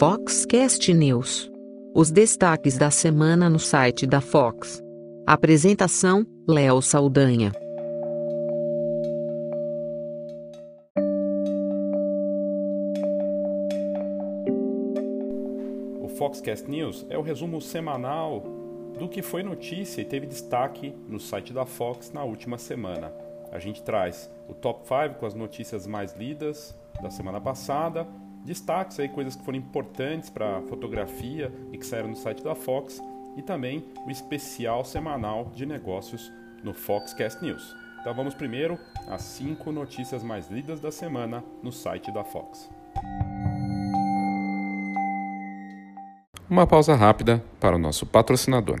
Foxcast News. Os destaques da semana no site da Fox. Apresentação: Léo Saldanha. O Foxcast News é o resumo semanal do que foi notícia e teve destaque no site da Fox na última semana. A gente traz o top 5 com as notícias mais lidas da semana passada, destaques aí, coisas que foram importantes para a fotografia e que saíram no site da Fox, e também o especial semanal de negócios no Foxcast News. Então vamos primeiro às 5 notícias mais lidas da semana no site da Fox. Uma pausa rápida para o nosso patrocinador.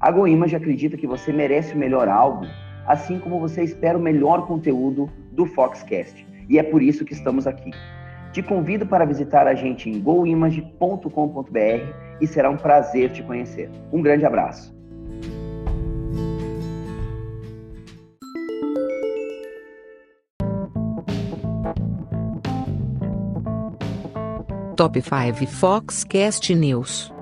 A GoImage acredita que você merece o melhor álbum, assim como você espera o melhor conteúdo do Foxcast. E é por isso que estamos aqui. Te convido para visitar a gente em goimage.com.br e será um prazer te conhecer. Um grande abraço. Top 5 Foxcast News.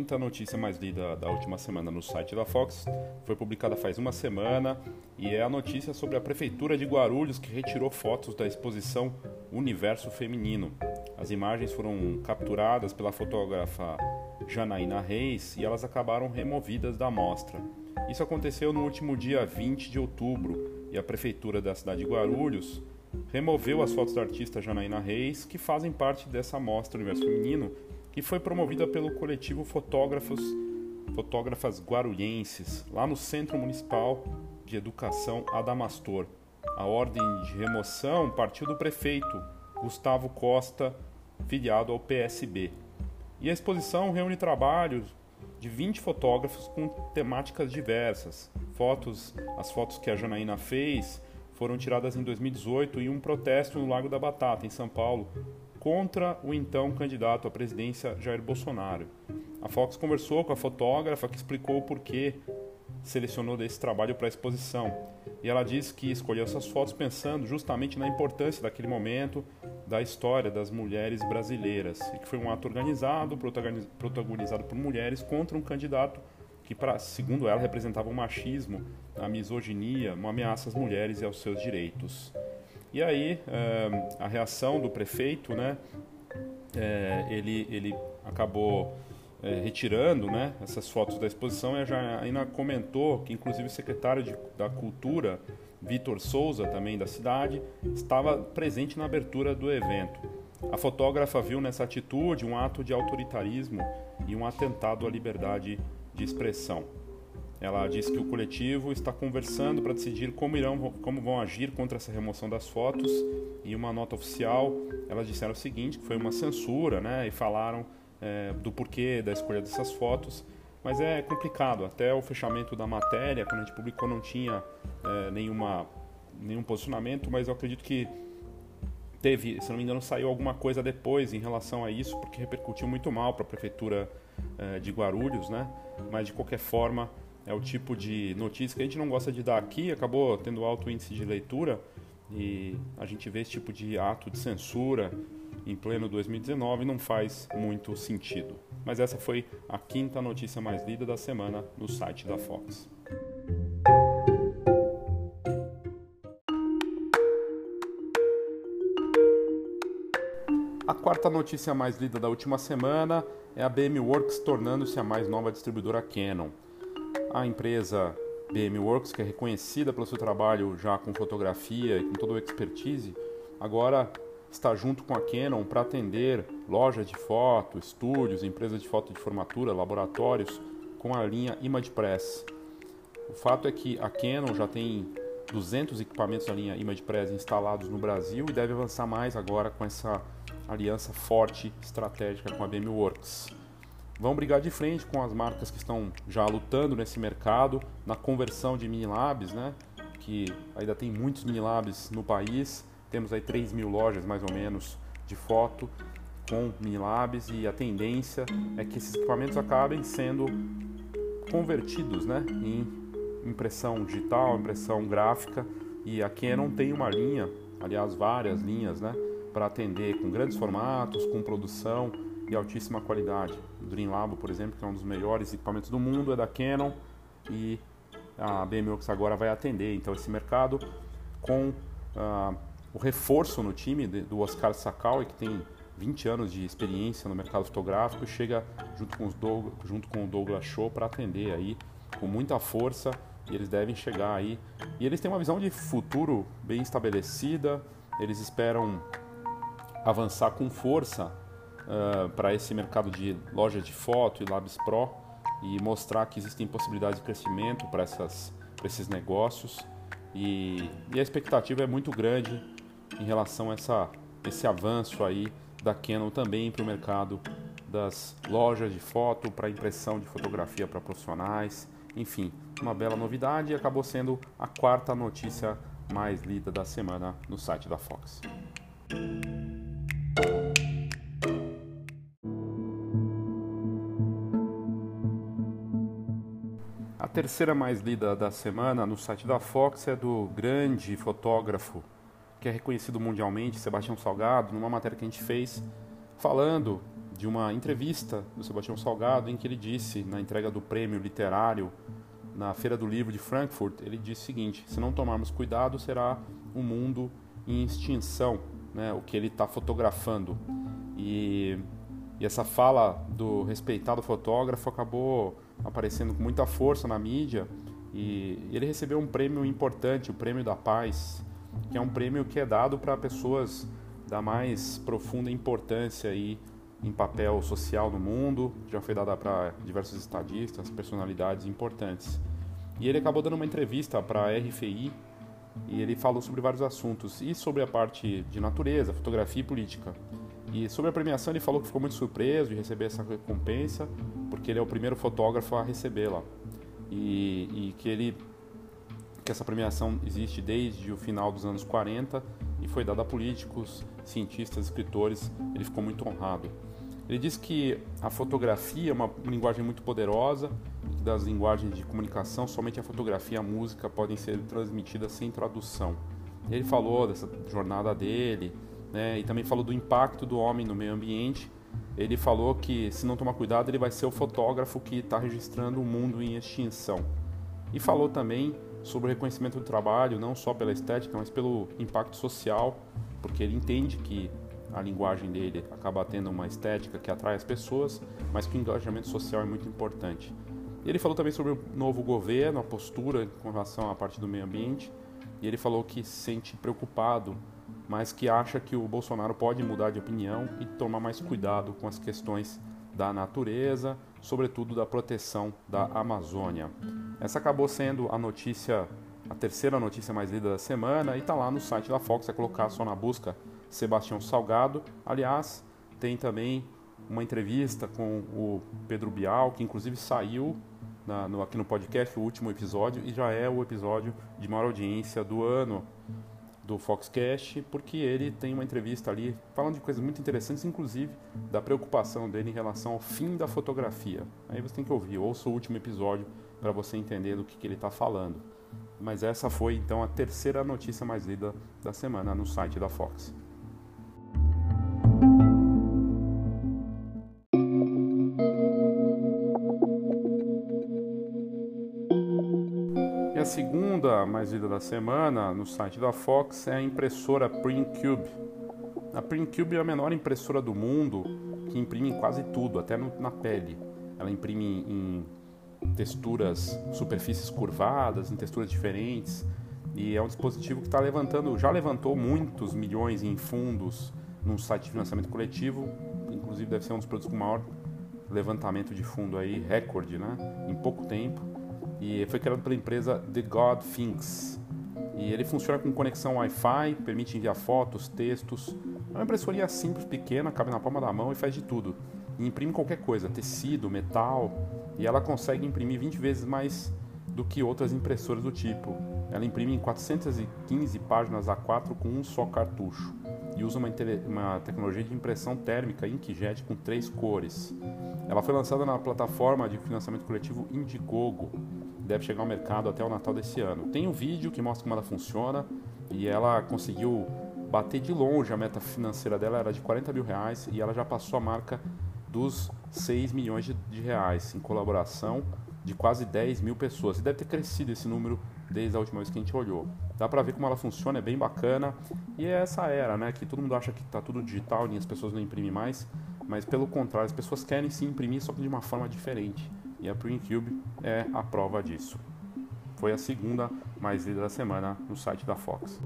Quinta notícia mais lida da última semana no site da Fox foi publicada faz uma semana e é a notícia sobre a Prefeitura de Guarulhos que retirou fotos da exposição Universo Feminino. As imagens foram capturadas pela fotógrafa Janaína Reis e elas acabaram removidas da mostra. Isso aconteceu no último dia 20 de outubro e a Prefeitura da cidade de Guarulhos removeu as fotos da artista Janaína Reis, que fazem parte dessa mostra Universo Feminino, que foi promovida pelo coletivo Fotógrafos, Fotógrafas Guarulhenses, lá no Centro Municipal de Educação Adamastor. A ordem de remoção partiu do prefeito Gustavo Costa, filiado ao PSB. E a exposição reúne trabalhos de 20 fotógrafos com temáticas diversas. Fotos, as fotos que a Janaína fez foram tiradas em 2018 em um protesto no Lago da Batata, em São Paulo, contra o então candidato à presidência Jair Bolsonaro. A Fox conversou com a fotógrafa que explicou o porquê selecionou desse trabalho para a exposição. E ela disse que escolheu essas fotos pensando justamente na importância daquele momento da história das mulheres brasileiras, e que foi um ato organizado, protagonizado por mulheres contra um candidato que, pra, segundo ela, representava o machismo, a misoginia, uma ameaça às mulheres e aos seus direitos. E aí, eh, a reação do prefeito, né, eh, ele, ele acabou é, retirando né, essas fotos da exposição e a Janaína comentou que inclusive o secretário de, da Cultura, Vitor Souza, também da cidade, estava presente na abertura do evento. A fotógrafa viu nessa atitude um ato de autoritarismo e um atentado à liberdade de expressão. Ela disse que o coletivo está conversando para decidir como irão, como vão agir contra essa remoção das fotos. E uma nota oficial, elas disseram o seguinte, que foi uma censura, né? E falaram é, do porquê da escolha dessas fotos, mas é complicado. Até o fechamento da matéria, quando a gente publicou, não tinha é, nenhuma, nenhum posicionamento, mas eu acredito que teve, se não me engano, saiu alguma coisa depois em relação a isso, porque repercutiu muito mal para a prefeitura é, de Guarulhos, né? Mas de qualquer forma, é o tipo de notícia que a gente não gosta de dar aqui, acabou tendo alto índice de leitura e a gente vê esse tipo de ato de censura em pleno 2019 não faz muito sentido. Mas essa foi a quinta notícia mais lida da semana no site da Fox. A quarta notícia mais lida da última semana é a BM Works tornando-se a mais nova distribuidora Canon. A empresa BM Works, que é reconhecida pelo seu trabalho já com fotografia e com toda a expertise, agora está junto com a Canon para atender lojas de foto, estúdios, empresas de foto de formatura, laboratórios com a linha ImagePress. O fato é que a Canon já tem 200 equipamentos da linha ImagePress instalados no Brasil e deve avançar mais agora com essa aliança forte estratégica com a BMWorks. Vão brigar de frente com as marcas que estão já lutando nesse mercado, na conversão de mini labs, né? que ainda tem muitos mini labs no país. Temos aí 3 mil lojas mais ou menos de foto com mini labs e a tendência é que esses equipamentos acabem sendo convertidos né, em impressão digital, impressão gráfica e a Canon tem uma linha, aliás várias linhas, né, para atender com grandes formatos, com produção e altíssima qualidade. O Dreamlab, por exemplo, que é um dos melhores equipamentos do mundo, é da Canon e a BMW agora vai atender então esse mercado com uh, o reforço no time do Oscar Sakaui, que tem 20 anos de experiência no mercado fotográfico, chega junto com, Doug, junto com o Douglas Show para atender aí com muita força e eles devem chegar aí. E eles têm uma visão de futuro bem estabelecida, eles esperam avançar com força uh, para esse mercado de loja de foto e Labs Pro e mostrar que existem possibilidades de crescimento para esses negócios. E, e, a expectativa é muito grande em relação a essa, esse avanço aí da Canon também para o mercado das lojas de foto, para impressão de fotografia para profissionais. Enfim, uma bela novidade e acabou sendo a quarta notícia mais lida da semana no site da Fox. A terceira mais lida da semana no site da Fox é do grande fotógrafo que é reconhecido mundialmente, Sebastião Salgado, numa matéria que a gente fez falando de uma entrevista do Sebastião Salgado em que ele disse na entrega do prêmio literário na Feira do Livro de Frankfurt, ele disse o seguinte: se não tomarmos cuidado, será um mundo em extinção, né? O que ele está fotografando e, e essa fala do respeitado fotógrafo acabou aparecendo com muita força na mídia e ele recebeu um prêmio importante, o Prêmio da Paz, que é um prêmio que é dado para pessoas da mais profunda importância aí em papel social no mundo, já foi dada para diversos estadistas, personalidades importantes. E ele acabou dando uma entrevista para a RFI e ele falou sobre vários assuntos e sobre a parte de natureza, fotografia e política. E sobre a premiação ele falou que ficou muito surpreso de receber essa recompensa, porque ele é o primeiro fotógrafo a recebê-la. E, e que ele que essa premiação existe desde o final dos anos 40 e foi dada a políticos, cientistas, escritores. Ele ficou muito honrado. Ele diz que a fotografia é uma linguagem muito poderosa, que das linguagens de comunicação, somente a fotografia e a música podem ser transmitidas sem tradução. Ele falou dessa jornada dele, né, e também falou do impacto do homem no meio ambiente. Ele falou que, se não tomar cuidado, ele vai ser o fotógrafo que está registrando o mundo em extinção. E falou também sobre o reconhecimento do trabalho, não só pela estética, mas pelo impacto social, porque ele entende que a linguagem dele acaba tendo uma estética que atrai as pessoas, mas que o engajamento social é muito importante. Ele falou também sobre o novo governo, a postura com relação à parte do meio ambiente, e ele falou que se sente preocupado, mas que acha que o Bolsonaro pode mudar de opinião e tomar mais cuidado com as questões da natureza, sobretudo da proteção da Amazônia. Essa acabou sendo a notícia, a terceira notícia mais lida da semana e está lá no site da Fox, é colocar só na busca Sebastião Salgado. Aliás, tem também uma entrevista com o Pedro Bial, que inclusive saiu na, no, aqui no podcast, o último episódio, e já é o episódio de maior audiência do ano do Foxcast, porque ele tem uma entrevista ali falando de coisas muito interessantes, inclusive da preocupação dele em relação ao fim da fotografia. Aí você tem que ouvir, ouça o último episódio para você entender do que, que ele está falando. Mas essa foi então a terceira notícia mais lida da semana no site da Fox. Mais lida da semana no site da Fox é a impressora PrintCube. A PrintCube é a menor impressora do mundo que imprime quase tudo, até no, na pele. Ela imprime em texturas, superfícies curvadas, em texturas diferentes. E é um dispositivo que está levantando, já levantou muitos milhões em fundos num site de financiamento coletivo, inclusive deve ser um dos produtos com maior levantamento de fundo aí, recorde, né? Em pouco tempo. E foi criado pela empresa The God Thinks. E ele funciona com conexão Wi-Fi, permite enviar fotos, textos. É uma impressoria simples, pequena, cabe na palma da mão e faz de tudo. E imprime qualquer coisa, tecido, metal, e ela consegue imprimir 20 vezes mais do que outras impressoras do tipo. Ela imprime em 415 páginas A4 com um só cartucho e usa uma, uma, tecnologia de impressão térmica inkjet com três cores. Ela foi lançada na plataforma de financiamento coletivo Indiegogo, deve chegar ao mercado até o Natal desse ano. Tem um vídeo que mostra como ela funciona e ela conseguiu bater de longe a meta financeira dela era de 40 mil reais e ela já passou a marca dos 6 milhões de, de reais em colaboração de quase 10 mil pessoas. E deve ter crescido esse número desde a última vez que a gente olhou. Dá pra ver como ela funciona, é bem bacana. E é essa era, né? Que todo mundo acha que tá tudo digital e as pessoas não imprimem mais. Mas pelo contrário, as pessoas querem se imprimir, só que de uma forma diferente. E a PrintCube é a prova disso. Foi a segunda mais lida da semana no site da Fox.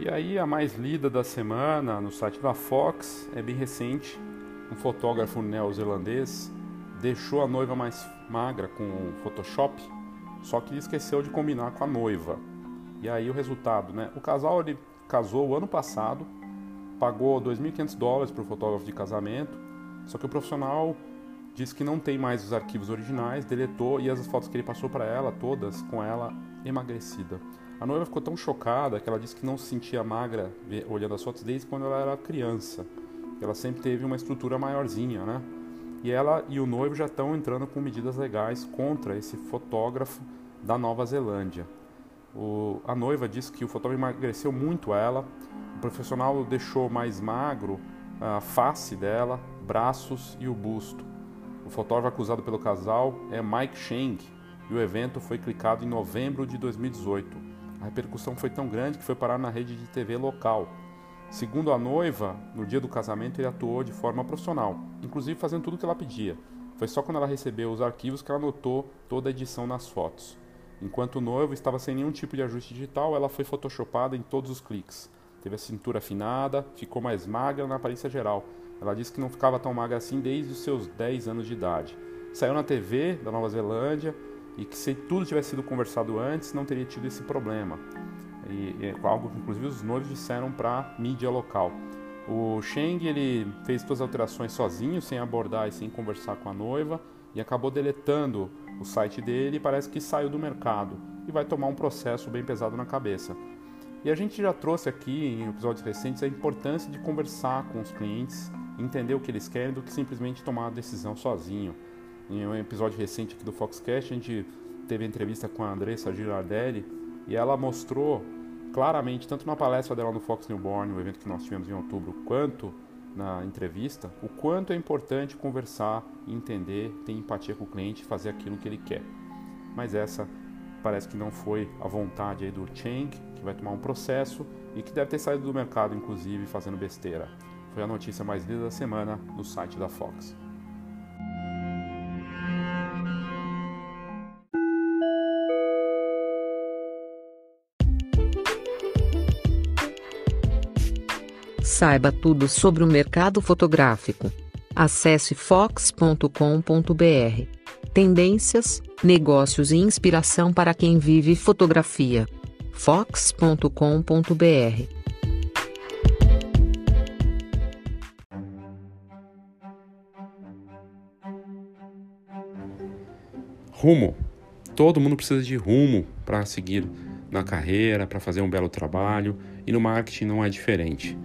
E aí a mais lida da semana no site da Fox é bem recente. Um fotógrafo neozelandês deixou a noiva mais magra com o Photoshop, só que esqueceu de combinar com a noiva. E aí o resultado, né? O casal ele casou o ano passado, pagou 2.500 dólares para o fotógrafo de casamento, só que o profissional disse que não tem mais os arquivos originais, deletou e as fotos que ele passou para ela, todas com ela emagrecida. A noiva ficou tão chocada que ela disse que não se sentia magra olhando as fotos desde quando ela era criança. Ela sempre teve uma estrutura maiorzinha, né? E ela e o noivo já estão entrando com medidas legais contra esse fotógrafo da Nova Zelândia. O, a noiva disse que o fotógrafo emagreceu muito ela, o profissional deixou mais magro a face dela, braços e o busto. O fotógrafo acusado pelo casal é Mike Cheng e o evento foi clicado em novembro de 2018. A repercussão foi tão grande que foi parar na rede de TV local. Segundo a noiva, no dia do casamento ele atuou de forma profissional, inclusive fazendo tudo o que ela pedia. Foi só quando ela recebeu os arquivos que ela notou toda a edição nas fotos. Enquanto o noivo estava sem nenhum tipo de ajuste digital, ela foi photoshopada em todos os cliques. Teve a cintura afinada, ficou mais magra na aparência geral. Ela disse que não ficava tão magra assim desde os seus 10 anos de idade. Saiu na TV da Nova Zelândia e que se tudo tivesse sido conversado antes não teria tido esse problema. E, é algo que inclusive os noivos disseram para mídia local. O Sheng ele fez todas as alterações sozinho, sem abordar e sem conversar com a noiva, e acabou deletando o site dele e parece que saiu do mercado e vai tomar um processo bem pesado na cabeça. E a gente já trouxe aqui em episódios recentes a importância de conversar com os clientes, entender o que eles querem, do que simplesmente tomar a decisão sozinho. Em um episódio recente aqui do Foxcast, a gente teve entrevista com a Andressa Girardelli e ela mostrou claramente, tanto na palestra dela no Fox Newborn, o evento que nós tivemos em outubro, quanto na entrevista, o quanto é importante conversar, entender, ter empatia com o cliente, fazer aquilo que ele quer. Mas essa parece que não foi a vontade aí do Cheng, que vai tomar um processo e que deve ter saído do mercado, inclusive, fazendo besteira. Foi a notícia mais lida da semana no site da Fox. Saiba tudo sobre o mercado fotográfico. Acesse fox.com.br. Tendências, negócios e inspiração para quem vive fotografia. fox.com.br. Rumo. Todo mundo precisa de rumo para seguir na carreira, para fazer um belo trabalho, e no marketing não é diferente.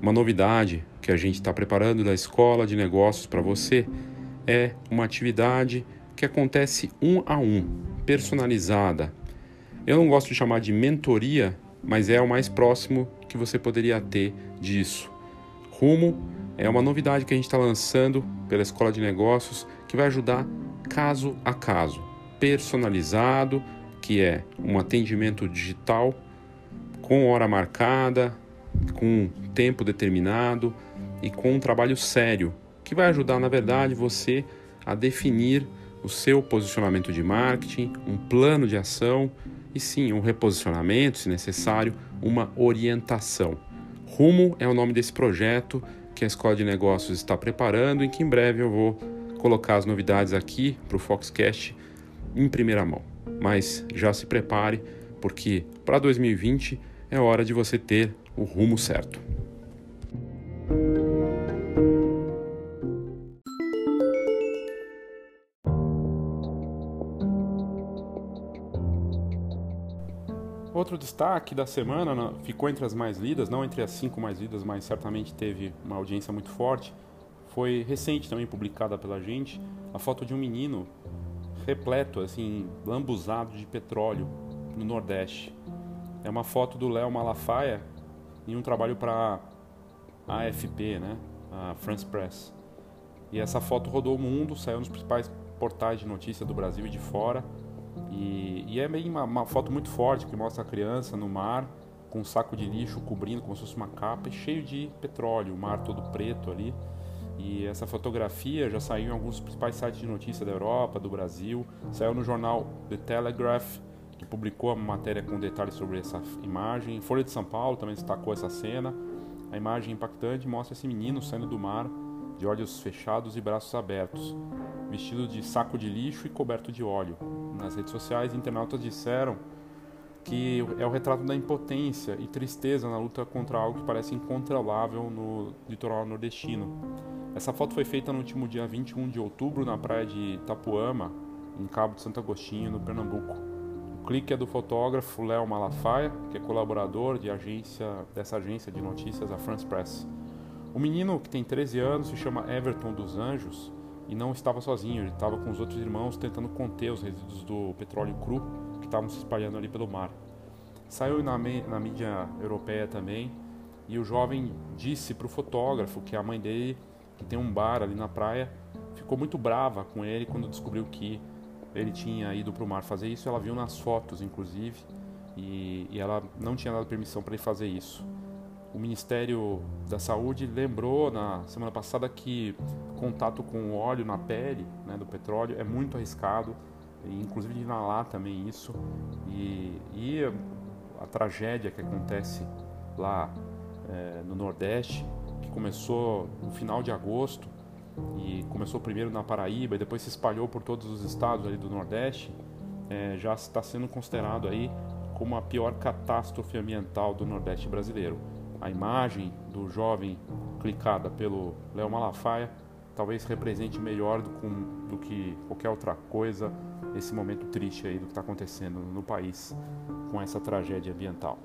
Uma novidade que a gente está preparando da Escola de Negócios para você é uma atividade que acontece um a um, personalizada. Eu não gosto de chamar de mentoria, mas é o mais próximo que você poderia ter disso. Rumo é uma novidade que a gente está lançando pela Escola de Negócios que vai ajudar caso a caso, personalizado, que é um atendimento digital com hora marcada, com tempo determinado e com um trabalho sério, que vai ajudar, na verdade, você a definir o seu posicionamento de marketing, um plano de ação e sim um reposicionamento, se necessário, uma orientação. Rumo é o nome desse projeto que a Escola de Negócios está preparando e que em breve eu vou colocar as novidades aqui para o Foxcast em primeira mão. Mas já se prepare, porque para 2020 é hora de você ter o rumo certo. Outro destaque da semana ficou entre as mais lidas, não entre as cinco mais lidas, mas certamente teve uma audiência muito forte. Foi recente também publicada pela gente a foto de um menino repleto, assim, lambuzado de petróleo no Nordeste. É uma foto do Léo Malafaia em um trabalho para a AFP, né? A France Press. E essa foto rodou o mundo, saiu nos principais portais de notícia do Brasil e de fora. E, e é meio uma, uma, foto muito forte que mostra a criança no mar com um saco de lixo cobrindo como se fosse uma capa e cheio de petróleo, o mar todo preto ali. E essa fotografia já saiu em alguns principais sites de notícia da Europa, do Brasil, saiu no jornal The Telegraph, que publicou a matéria com detalhes sobre essa imagem. Folha de São Paulo também destacou essa cena. A imagem impactante mostra esse menino saindo do mar, de olhos fechados e braços abertos, vestido de saco de lixo e coberto de óleo. Nas redes sociais, internautas disseram que é o retrato da impotência e tristeza na luta contra algo que parece incontrolável no litoral nordestino. Essa foto foi feita no último dia 21 de outubro na praia de Itapuama, em Cabo de Santo Agostinho, no Pernambuco. Clique é do fotógrafo Léo Malafaia, que é colaborador de agência, dessa agência de notícias, a France Press. O menino, que tem 13 anos, se chama Everton dos Anjos e não estava sozinho, ele estava com os outros irmãos tentando conter os resíduos do petróleo cru que estavam se espalhando ali pelo mar. Saiu na, na mídia europeia também e o jovem disse para o fotógrafo que a mãe dele, que tem um bar ali na praia, ficou muito brava com ele quando descobriu que ele tinha ido para o mar fazer isso. Ela viu nas fotos, inclusive, e, e ela não tinha dado permissão para ele fazer isso. O Ministério da Saúde lembrou na semana passada que contato com óleo na pele né, do petróleo é muito arriscado, inclusive de inalar também isso. E, e a tragédia que acontece lá é, no Nordeste, que começou no final de agosto e começou primeiro na Paraíba e depois se espalhou por todos os estados ali do Nordeste, é, já está sendo considerado aí como a pior catástrofe ambiental do Nordeste brasileiro a imagem do jovem clicada pelo Léo Malafaia talvez represente melhor do, com, do, que qualquer outra coisa esse momento triste aí do que está acontecendo no país com essa tragédia ambiental.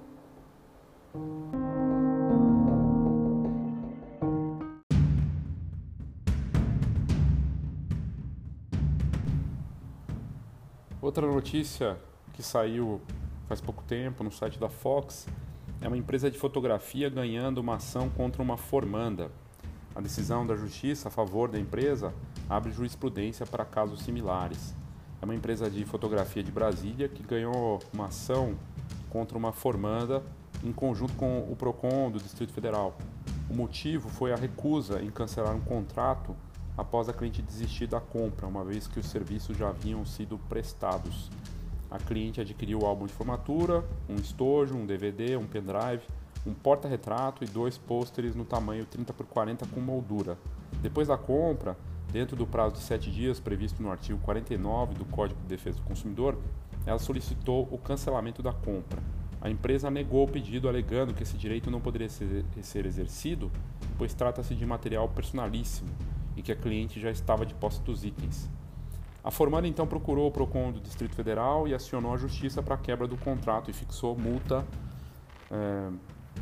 Outra notícia que saiu faz pouco tempo no site da Fox é uma empresa de fotografia ganhando uma ação contra uma formanda. A decisão da justiça a favor da empresa abre jurisprudência para casos similares. É uma empresa de fotografia de Brasília que ganhou uma ação contra uma formanda em conjunto com o Procon do Distrito Federal. O motivo foi a recusa em cancelar um contrato após a cliente desistir da compra, uma vez que os serviços já haviam sido prestados. A cliente adquiriu o álbum de formatura, um estojo, um DVD, um pendrive, um porta-retrato e dois pôsteres no tamanho 30 por 40 com moldura. Depois da compra, dentro do prazo de 7 dias previsto no artigo 49 do Código de Defesa do Consumidor, ela solicitou o cancelamento da compra. A empresa negou o pedido, alegando que esse direito não poderia ser, exercido, pois trata-se de material personalíssimo e que a cliente já estava de posse dos itens. A formanda então procurou o PROCON do Distrito Federal e acionou a Justiça para a quebra do contrato e fixou multa. É,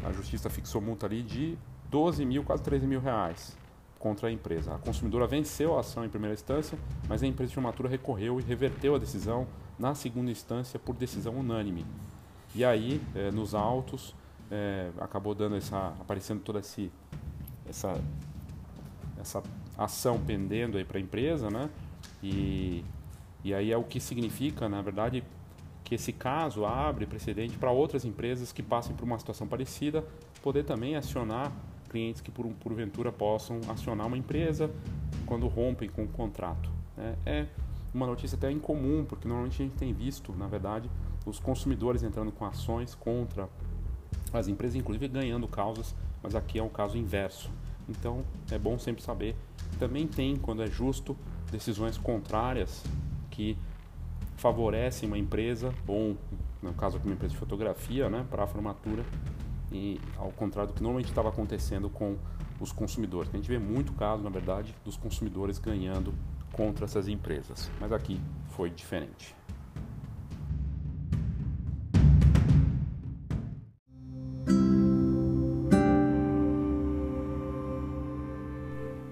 a Justiça fixou multa ali de 12 mil, quase 13 mil reais contra a empresa. A consumidora venceu a ação em primeira instância, mas a empresa de formatura recorreu e reverteu a decisão na segunda instância por decisão unânime. E aí, é, nos autos, é, acabou dando essa, aparecendo toda esse, essa, essa ação pendendo aí para a empresa, né? E, e aí é o que significa, na verdade, que esse caso abre precedente para outras empresas que passem por uma situação parecida poder também acionar clientes que por porventura possam acionar uma empresa quando rompem com o contrato. É, é uma notícia até incomum, porque normalmente a gente tem visto, na verdade, os consumidores entrando com ações contra as empresas, inclusive ganhando causas, mas aqui é um caso inverso. Então é bom sempre saber. Também tem, quando é justo, decisões contrárias que favorecem uma empresa, ou no caso aqui uma empresa de fotografia, né, para a formatura, e ao contrário do que normalmente estava acontecendo com os consumidores. A gente vê muito caso, na verdade, dos consumidores ganhando contra essas empresas, mas aqui foi diferente.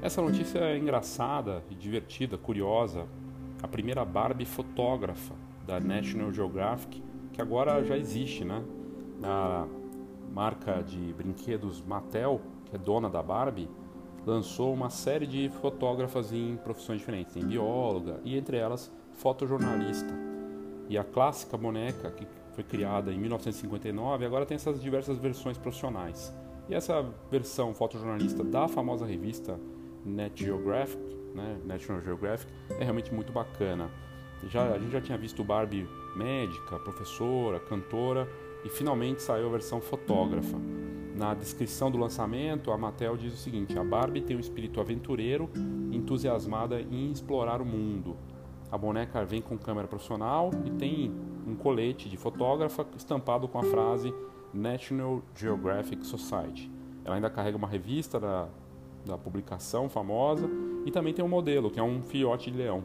Essa notícia é engraçada e divertida, curiosa. A primeira Barbie fotógrafa da National Geographic, que agora já existe, né? A marca de brinquedos Mattel, que é dona da Barbie, lançou uma série de fotógrafas em profissões diferentes. Tem bióloga e, entre elas, fotojornalista. E a clássica boneca, que foi criada em 1959, agora tem essas diversas versões profissionais. E essa versão fotojornalista da famosa revista Net Geographic, né, National Geographic, é realmente muito bacana. Já, a gente já tinha visto Barbie médica, professora, cantora e finalmente saiu a versão fotógrafa. Na descrição do lançamento, a Mattel diz o seguinte: a Barbie tem um espírito aventureiro, entusiasmada em explorar o mundo. A boneca vem com câmera profissional e tem um colete de fotógrafa estampado com a frase National Geographic Society. Ela ainda carrega uma revista da da publicação famosa, e também tem um modelo, que é um filhote de leão.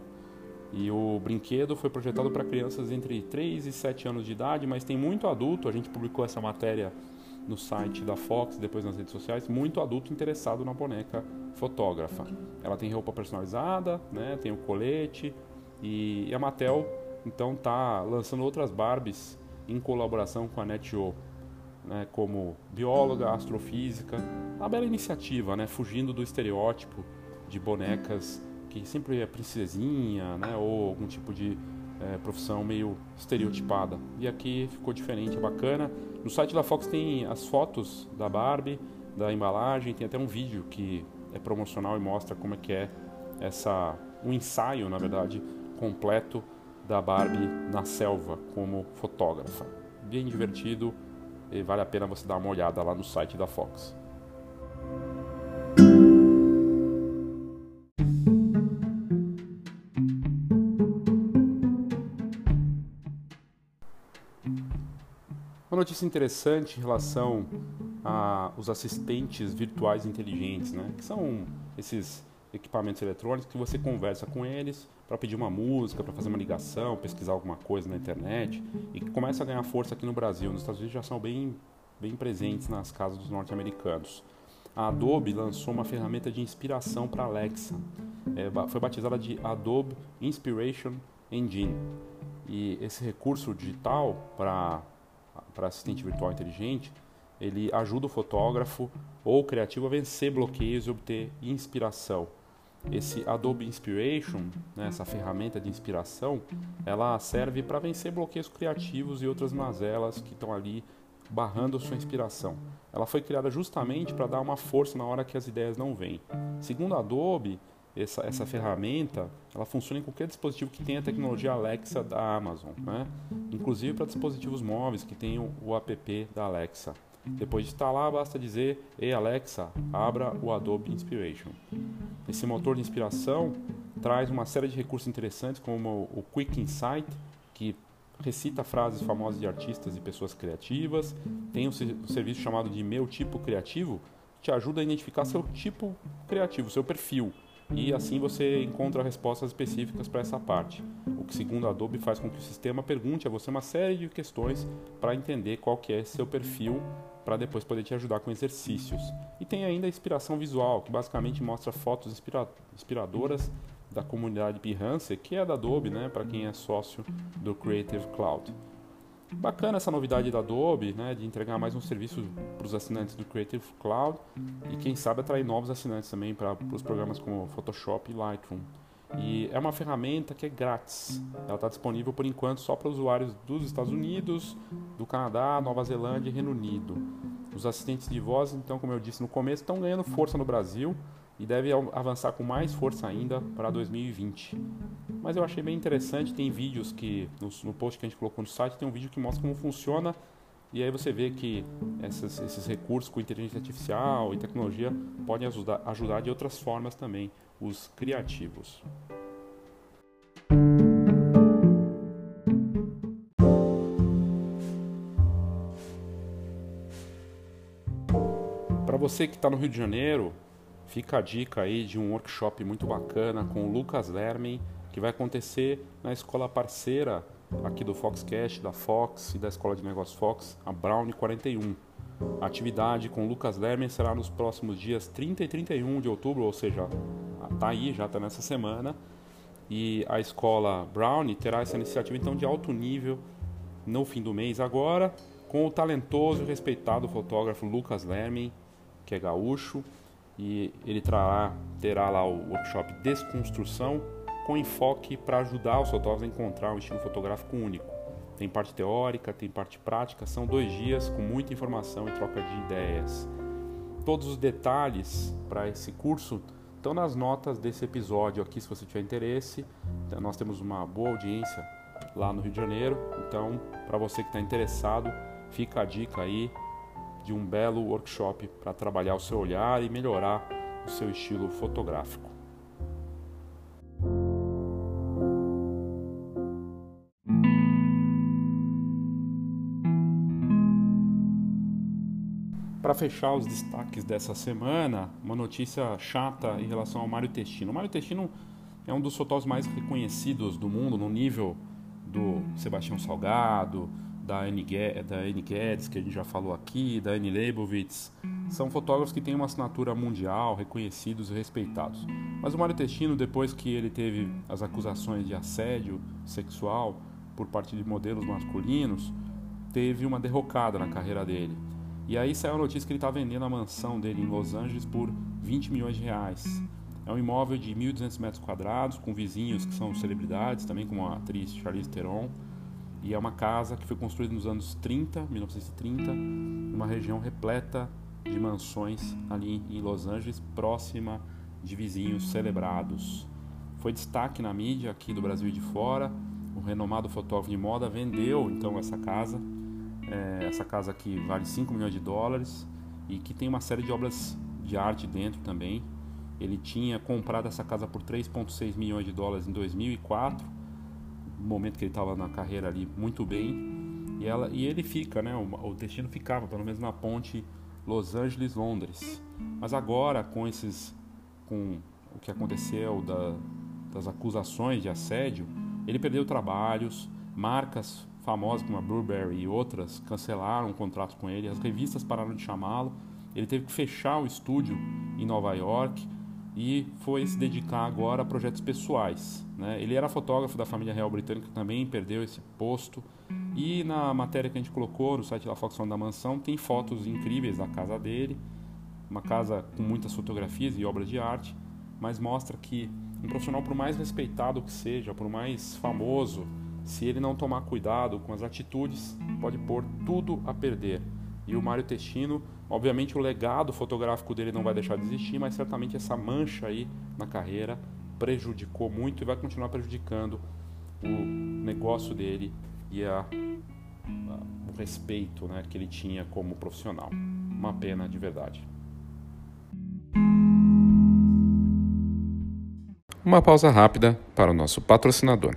E o brinquedo foi projetado para crianças entre 3 e 7 anos de idade, mas tem muito adulto, a gente publicou essa matéria no site da Fox, depois nas redes sociais, muito adulto interessado na boneca fotógrafa. Ela tem roupa personalizada, né, tem o colete, e, a Mattel então tá lançando outras Barbies em colaboração com a NetGeo né, como bióloga, astrofísica. Uma bela iniciativa, né, fugindo do estereótipo de bonecas que sempre é princesinha, né, ou algum tipo de é, profissão meio estereotipada. E aqui ficou diferente, é bacana. No site da Fox tem as fotos da Barbie, da embalagem, tem até um vídeo que é promocional e mostra como é que é essa um ensaio, na verdade, completo da Barbie na selva como fotógrafa. Bem divertido, e vale a pena você dar uma olhada lá no site da Fox. Uma notícia interessante em relação aos assistentes virtuais inteligentes, né? que são esses equipamentos eletrônicos que você conversa com eles para pedir uma música, para fazer uma ligação, pesquisar alguma coisa na internet e que começa a ganhar força aqui no Brasil. Nos Estados Unidos já são bem, bem presentes nas casas dos norte-americanos. A Adobe lançou uma ferramenta de inspiração para Alexa. É, foi batizada de Adobe Inspiration Engine. E esse recurso digital para assistente virtual inteligente, ele ajuda o fotógrafo ou o criativo a vencer bloqueios e obter inspiração esse Adobe Inspiration, né, essa ferramenta de inspiração, ela serve para vencer bloqueios criativos e outras mazelas que estão ali barrando sua inspiração. Ela foi criada justamente para dar uma força na hora que as ideias não vêm. Segundo a Adobe, essa, essa ferramenta ela funciona em qualquer dispositivo que tenha a tecnologia Alexa da Amazon, né? inclusive para dispositivos móveis que tenham o app da Alexa. Depois de instalar, basta dizer: Ei Alexa, abra o Adobe Inspiration. Esse motor de inspiração traz uma série de recursos interessantes, como o Quick Insight, que recita frases famosas de artistas e pessoas criativas. Tem um serviço chamado de Meu Tipo Criativo, que te ajuda a identificar seu tipo criativo, seu perfil. E assim você encontra respostas específicas para essa parte. O que, segundo a Adobe, faz com que o sistema pergunte a você uma série de questões para entender qual que é seu perfil para depois poder te ajudar com exercícios. E tem ainda a inspiração visual, que basicamente mostra fotos inspira inspiradoras da comunidade Behance, que é da Adobe, né, para quem é sócio do Creative Cloud. Bacana essa novidade da Adobe, né, de entregar mais um serviço para os assinantes do Creative Cloud e quem sabe atrair novos assinantes também para os programas como Photoshop e Lightroom. E é uma ferramenta que é grátis. Ela está disponível por enquanto só para usuários dos Estados Unidos, do Canadá, Nova Zelândia e Reino Unido. Os assistentes de voz, então, como eu disse no começo, estão ganhando força no Brasil. e deve avançar com mais força ainda para 2020. Mas eu achei bem interessante, tem vídeos que no, post que a gente colocou no site tem um vídeo que mostra como funciona e aí você vê que esses recursos com inteligência artificial e tecnologia podem ajudar, ajudar de outras formas também os criativos. Para você que está no Rio de Janeiro, Fica a dica aí de um workshop muito bacana com o Lucas Lermen, que vai acontecer na escola parceira aqui do Foxcast, da Fox e da Escola de Negócios Fox, a Brown 41. A atividade com o Lucas Lermen será nos próximos dias 30 e 31 de outubro, ou seja, tá aí, já está nessa semana. E a escola Brown terá essa iniciativa então de alto nível no fim do mês agora, com o talentoso e respeitado fotógrafo Lucas Lermen, que é gaúcho, e ele trará, terá lá o workshop Desconstrução com enfoque para ajudar os fotógrafos a encontrar um estilo fotográfico único. Tem parte teórica, tem parte prática, são dois dias com muita informação e troca de ideias. Todos os detalhes para esse curso estão nas notas desse episódio aqui, se você tiver interesse. Então, nós temos uma boa audiência lá no Rio de Janeiro, então para você que está interessado, fica a dica aí de um belo workshop para trabalhar o seu olhar e melhorar o seu estilo fotográfico. Para fechar os destaques dessa semana, uma notícia chata em relação ao Mário Testino. O Mário Testino é um dos fotógrafos mais reconhecidos do mundo no nível do Sebastião Salgado, da Anne, Guedes, que a gente já falou aqui, da Anne Leibovitz, são fotógrafos que têm uma assinatura mundial, reconhecidos e respeitados. Mas o Mário Testino, depois que ele teve as acusações de assédio sexual por parte de modelos masculinos, teve uma derrocada na carreira dele. E aí saiu a notícia que ele está vendendo a mansão dele em Los Angeles por 20 milhões de reais. É um imóvel de 1.200 metros quadrados, com vizinhos que são celebridades, também como a atriz Charlize Theron. E é uma casa que foi construída nos anos 30, 1930, numa região repleta de mansões ali em Los Angeles, próxima de vizinhos celebrados. Foi destaque na mídia aqui do Brasil e de fora. O renomado fotógrafo de moda vendeu então essa casa. É, essa casa aqui vale 5 milhões de dólares e que tem uma série de obras de arte dentro também. Ele tinha comprado essa casa por 3,6 milhões de dólares em 2004 momento que ele estava na carreira ali muito bem. E, ela, e ele fica, né? O, o destino ficava, pelo menos na ponte Los Angeles-Londres. Mas agora, com esses. com o que aconteceu da, das acusações de assédio, ele perdeu trabalhos, marcas famosas como a Burberry e outras cancelaram o contrato com ele, as revistas pararam de chamá-lo, ele teve que fechar o estúdio em Nova York e foi se dedicar agora a projetos pessoais. Né? Ele era fotógrafo da família real britânica, também perdeu esse posto. E na matéria que a gente colocou no site da Fox da Mansão, tem fotos incríveis da casa dele, uma casa com muitas fotografias e obras de arte, mas mostra que um profissional, por mais respeitado que seja, por mais famoso, se ele não tomar cuidado com as atitudes, pode pôr tudo a perder. E o Mário Testino Obviamente o legado fotográfico dele não vai deixar de existir, mas certamente essa mancha aí na carreira prejudicou muito e vai continuar prejudicando o negócio dele e a, a, o respeito né, que ele tinha como profissional. Uma pena de verdade. Uma pausa rápida para o nosso patrocinador.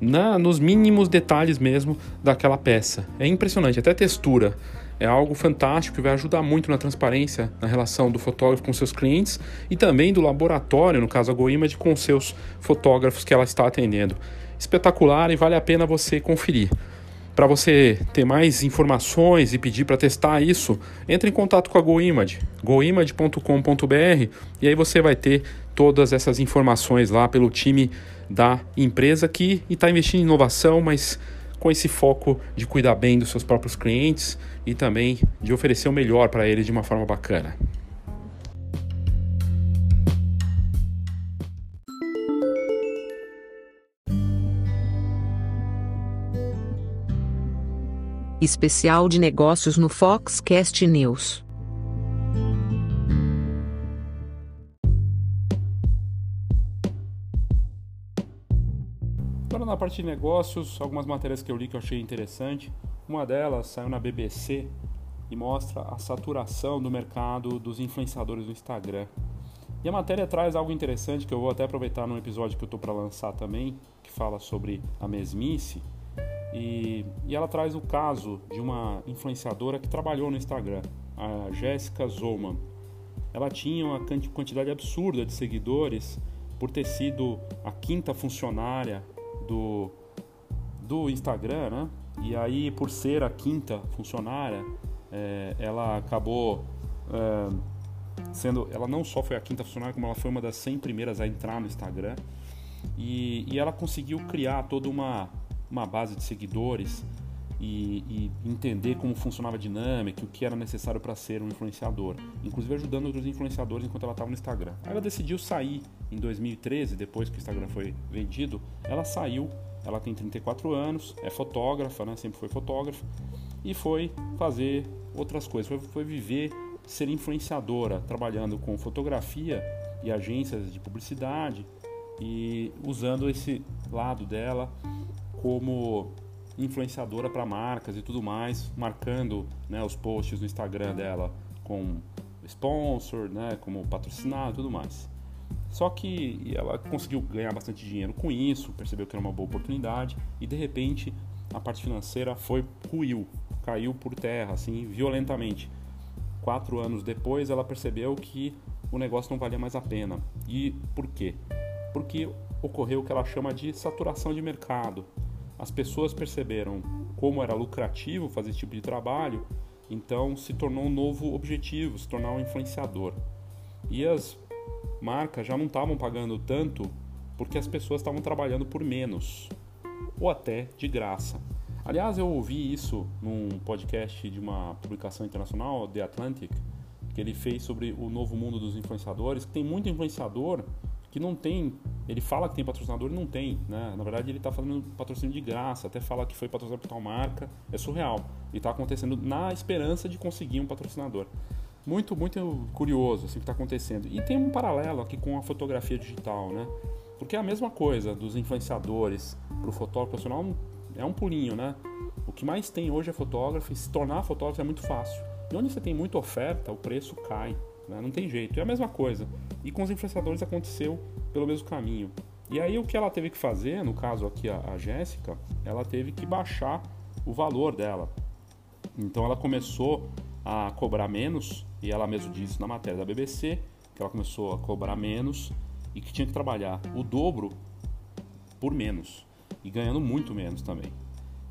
na, nos mínimos detalhes mesmo daquela peça. É impressionante, até textura. É algo fantástico que vai ajudar muito na transparência na relação do fotógrafo com seus clientes e também do laboratório, no caso a GoImage, com seus fotógrafos que ela está atendendo. Espetacular e vale a pena você conferir. para você ter mais informações e pedir para testar isso, entre em contato com a GoImage, goimage.com.br e aí você vai ter todas essas informações lá pelo time da empresa que está investindo em inovação, mas com esse foco de cuidar bem dos seus próprios clientes e também de oferecer o melhor para eles de uma forma bacana. Especial de negócios no Foxcast News. Na parte de negócios, algumas matérias que eu li que eu achei interessante. Uma delas saiu na BBC e mostra a saturação do mercado dos influenciadores do Instagram. E a matéria traz algo interessante que eu vou até aproveitar no episódio que eu estou para lançar também, que fala sobre a mesmice e, e ela traz o caso de uma influenciadora que trabalhou no Instagram, a Jéssica Zoman. Ela tinha uma quantidade absurda de seguidores por ter sido a quinta funcionária do, do Instagram, né? E aí, por ser a quinta funcionária, é, ela acabou é, sendo. Ela não só foi a quinta funcionária, como ela foi uma das 100 primeiras a entrar no Instagram. E, e ela conseguiu criar toda uma uma base de seguidores e, e, entender como funcionava a dinâmica, o que era necessário para ser um influenciador, inclusive ajudando outros influenciadores enquanto ela estava no Instagram. Ela decidiu sair em 2013, depois que o Instagram foi vendido, ela saiu, ela tem 34 anos, é fotógrafa, né, sempre foi fotógrafa, e foi fazer outras coisas, foi, foi viver, ser influenciadora, trabalhando com fotografia e agências de publicidade e usando esse lado dela como influenciadora para marcas e tudo mais, marcando né, os posts no Instagram dela com sponsor, né, como patrocinado e tudo mais. Só que ela conseguiu ganhar bastante dinheiro com isso, percebeu que era uma boa oportunidade e de repente a parte financeira foi ruiu, caiu por terra, assim, violentamente. Quatro anos depois ela percebeu que o negócio não valia mais a pena. E por quê? Porque ocorreu o que ela chama de saturação de mercado as pessoas perceberam como era lucrativo fazer esse tipo de trabalho, então se tornou um novo objetivo, se tornar um influenciador. E as marcas já não estavam pagando tanto porque as pessoas estavam trabalhando por menos ou até de graça. Aliás, eu ouvi isso num podcast de uma publicação internacional, The Atlantic, que ele fez sobre o novo mundo dos influenciadores, que tem muito influenciador que não tem. Ele fala que tem patrocinador e não tem, né? Na verdade, ele está fazendo patrocínio de graça, até fala que foi patrocinado por tal marca. É surreal. E está acontecendo na esperança de conseguir um patrocinador. Muito, muito curioso assim, o que está acontecendo. E tem um paralelo aqui com a fotografia digital, né? Porque é a mesma coisa dos influenciadores para o fotógrafo profissional é um pulinho, né? O que mais tem hoje é fotógrafo e se tornar fotógrafo é muito fácil. E onde você tem muita oferta, o preço cai. Né? Não tem jeito. É a mesma coisa. E com os influenciadores aconteceu pelo mesmo caminho. E aí o que ela teve que fazer, no caso aqui a, a Jéssica, ela teve que baixar o valor dela. Então ela começou a cobrar menos, e ela mesmo disse na matéria da BBC que ela começou a cobrar menos e que tinha que trabalhar o dobro por menos e ganhando muito menos também.